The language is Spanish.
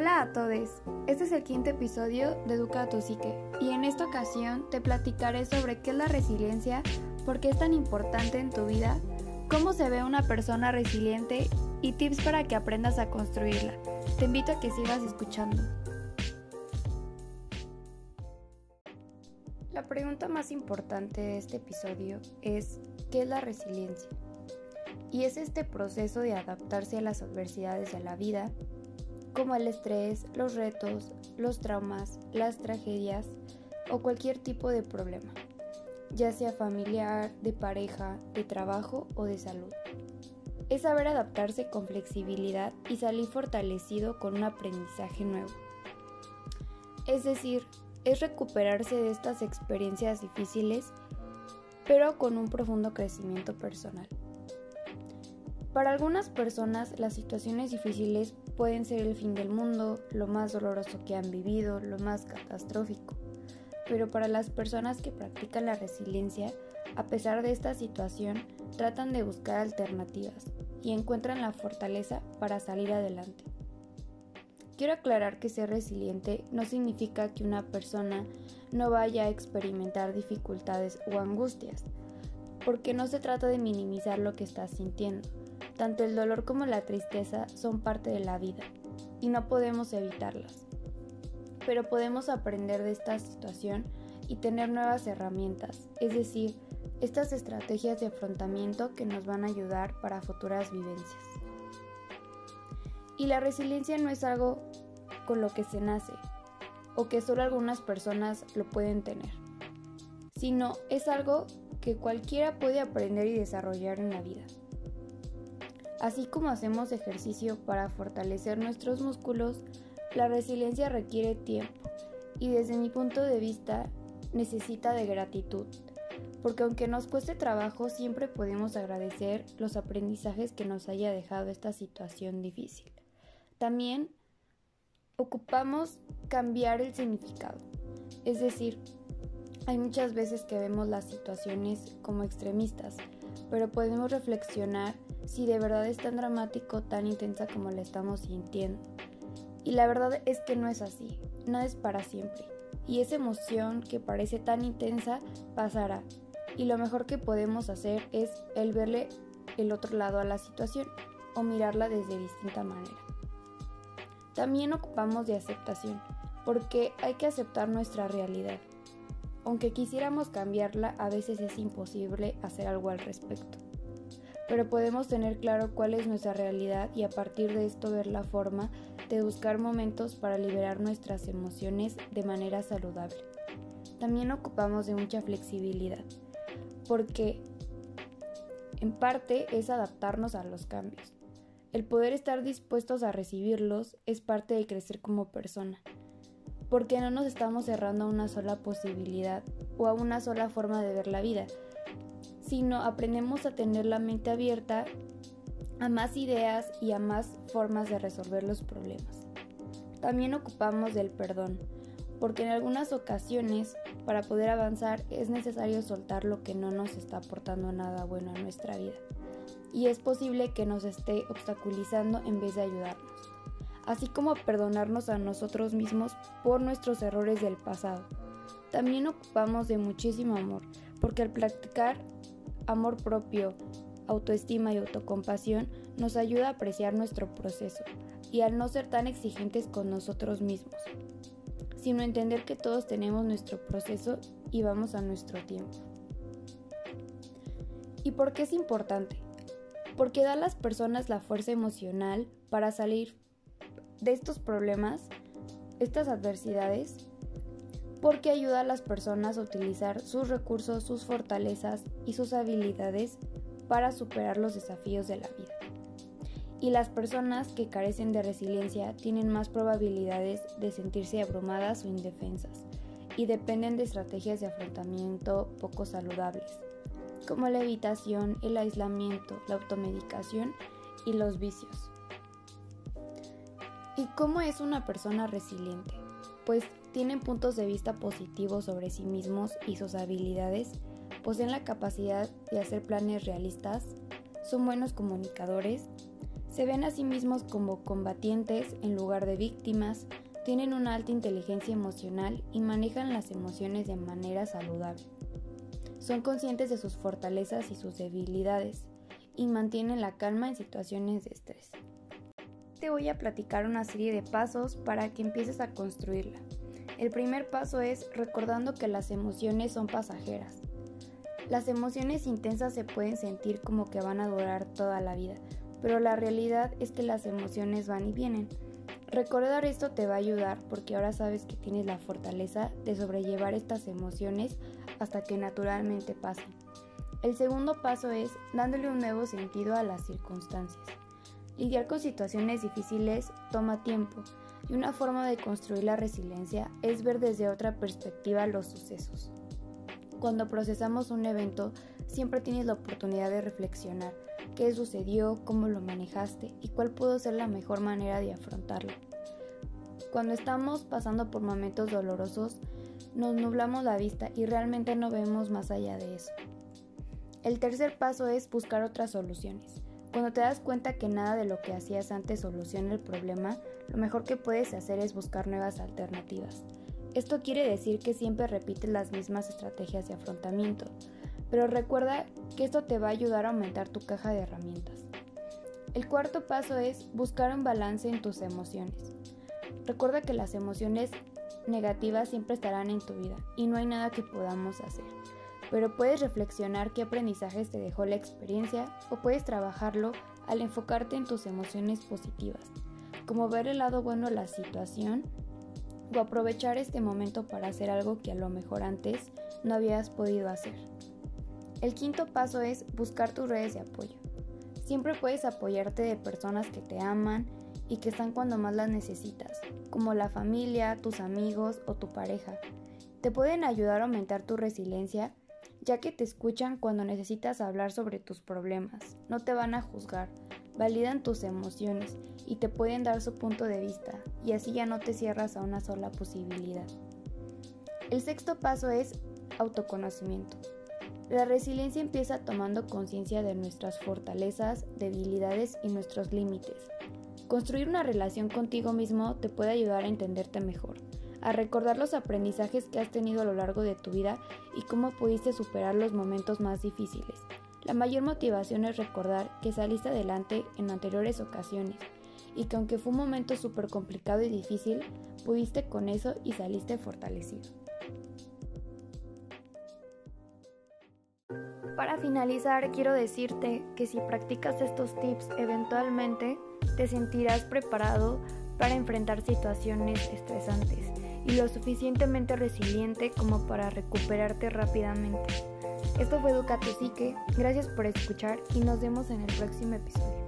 Hola a todos, este es el quinto episodio de Educa tu Psique y en esta ocasión te platicaré sobre qué es la resiliencia, por qué es tan importante en tu vida, cómo se ve una persona resiliente y tips para que aprendas a construirla. Te invito a que sigas escuchando. La pregunta más importante de este episodio es ¿qué es la resiliencia? Y es este proceso de adaptarse a las adversidades de la vida como el estrés, los retos, los traumas, las tragedias o cualquier tipo de problema, ya sea familiar, de pareja, de trabajo o de salud. Es saber adaptarse con flexibilidad y salir fortalecido con un aprendizaje nuevo. Es decir, es recuperarse de estas experiencias difíciles, pero con un profundo crecimiento personal. Para algunas personas las situaciones difíciles pueden ser el fin del mundo, lo más doloroso que han vivido, lo más catastrófico. Pero para las personas que practican la resiliencia, a pesar de esta situación, tratan de buscar alternativas y encuentran la fortaleza para salir adelante. Quiero aclarar que ser resiliente no significa que una persona no vaya a experimentar dificultades o angustias, porque no se trata de minimizar lo que estás sintiendo, tanto el dolor como la tristeza son parte de la vida y no podemos evitarlas. Pero podemos aprender de esta situación y tener nuevas herramientas, es decir, estas estrategias de afrontamiento que nos van a ayudar para futuras vivencias. Y la resiliencia no es algo con lo que se nace o que solo algunas personas lo pueden tener, sino es algo que cualquiera puede aprender y desarrollar en la vida. Así como hacemos ejercicio para fortalecer nuestros músculos, la resiliencia requiere tiempo y desde mi punto de vista necesita de gratitud, porque aunque nos cueste trabajo siempre podemos agradecer los aprendizajes que nos haya dejado esta situación difícil. También ocupamos cambiar el significado, es decir, hay muchas veces que vemos las situaciones como extremistas, pero podemos reflexionar si de verdad es tan dramático, tan intensa como la estamos sintiendo. Y la verdad es que no es así, nada es para siempre. Y esa emoción que parece tan intensa pasará. Y lo mejor que podemos hacer es el verle el otro lado a la situación o mirarla desde distinta manera. También ocupamos de aceptación, porque hay que aceptar nuestra realidad. Aunque quisiéramos cambiarla, a veces es imposible hacer algo al respecto pero podemos tener claro cuál es nuestra realidad y a partir de esto ver la forma de buscar momentos para liberar nuestras emociones de manera saludable. También ocupamos de mucha flexibilidad, porque en parte es adaptarnos a los cambios. El poder estar dispuestos a recibirlos es parte de crecer como persona, porque no nos estamos cerrando a una sola posibilidad o a una sola forma de ver la vida, sino aprendemos a tener la mente abierta a más ideas y a más formas de resolver los problemas. También ocupamos del perdón, porque en algunas ocasiones para poder avanzar es necesario soltar lo que no nos está aportando nada bueno a nuestra vida y es posible que nos esté obstaculizando en vez de ayudarnos, así como perdonarnos a nosotros mismos por nuestros errores del pasado. También ocupamos de muchísimo amor, porque al practicar amor propio, autoestima y autocompasión nos ayuda a apreciar nuestro proceso y al no ser tan exigentes con nosotros mismos, sino entender que todos tenemos nuestro proceso y vamos a nuestro tiempo. ¿Y por qué es importante? Porque da a las personas la fuerza emocional para salir de estos problemas, estas adversidades, porque ayuda a las personas a utilizar sus recursos, sus fortalezas y sus habilidades para superar los desafíos de la vida. Y las personas que carecen de resiliencia tienen más probabilidades de sentirse abrumadas o indefensas y dependen de estrategias de afrontamiento poco saludables, como la evitación, el aislamiento, la automedicación y los vicios. ¿Y cómo es una persona resiliente? Pues tienen puntos de vista positivos sobre sí mismos y sus habilidades, poseen la capacidad de hacer planes realistas, son buenos comunicadores, Se ven a sí mismos como combatientes en lugar de víctimas, tienen una alta inteligencia emocional y manejan las emociones de manera saludable. Son conscientes de sus fortalezas y sus debilidades y mantienen la calma en situaciones de estrés. Te voy a platicar una serie de pasos para que empieces a construirla. El primer paso es recordando que las emociones son pasajeras. Las emociones intensas se pueden sentir como que van a durar toda la vida, pero la realidad es que las emociones van y vienen. Recordar esto te va a ayudar porque ahora sabes que tienes la fortaleza de sobrellevar estas emociones hasta que naturalmente pasen. El segundo paso es dándole un nuevo sentido a las circunstancias. Lidiar con situaciones difíciles toma tiempo y una forma de construir la resiliencia es ver desde otra perspectiva los sucesos. Cuando procesamos un evento, siempre tienes la oportunidad de reflexionar qué sucedió, cómo lo manejaste y cuál pudo ser la mejor manera de afrontarlo. Cuando estamos pasando por momentos dolorosos, nos nublamos la vista y realmente no vemos más allá de eso. El tercer paso es buscar otras soluciones. Cuando te das cuenta que nada de lo que hacías antes soluciona el problema, lo mejor que puedes hacer es buscar nuevas alternativas. Esto quiere decir que siempre repites las mismas estrategias de afrontamiento, pero recuerda que esto te va a ayudar a aumentar tu caja de herramientas. El cuarto paso es buscar un balance en tus emociones. Recuerda que las emociones negativas siempre estarán en tu vida y no hay nada que podamos hacer. Pero puedes reflexionar qué aprendizajes te dejó la experiencia o puedes trabajarlo al enfocarte en tus emociones positivas, como ver el lado bueno de la situación o aprovechar este momento para hacer algo que a lo mejor antes no habías podido hacer. El quinto paso es buscar tus redes de apoyo. Siempre puedes apoyarte de personas que te aman y que están cuando más las necesitas, como la familia, tus amigos o tu pareja. Te pueden ayudar a aumentar tu resiliencia ya que te escuchan cuando necesitas hablar sobre tus problemas, no te van a juzgar, validan tus emociones y te pueden dar su punto de vista y así ya no te cierras a una sola posibilidad. El sexto paso es autoconocimiento. La resiliencia empieza tomando conciencia de nuestras fortalezas, debilidades y nuestros límites. Construir una relación contigo mismo te puede ayudar a entenderte mejor, a recordar los aprendizajes que has tenido a lo largo de tu vida y cómo pudiste superar los momentos más difíciles. La mayor motivación es recordar que saliste adelante en anteriores ocasiones y que aunque fue un momento súper complicado y difícil, pudiste con eso y saliste fortalecido. Para finalizar, quiero decirte que si practicas estos tips, eventualmente te sentirás preparado para enfrentar situaciones estresantes y lo suficientemente resiliente como para recuperarte rápidamente. Esto fue Educate Psique, gracias por escuchar y nos vemos en el próximo episodio.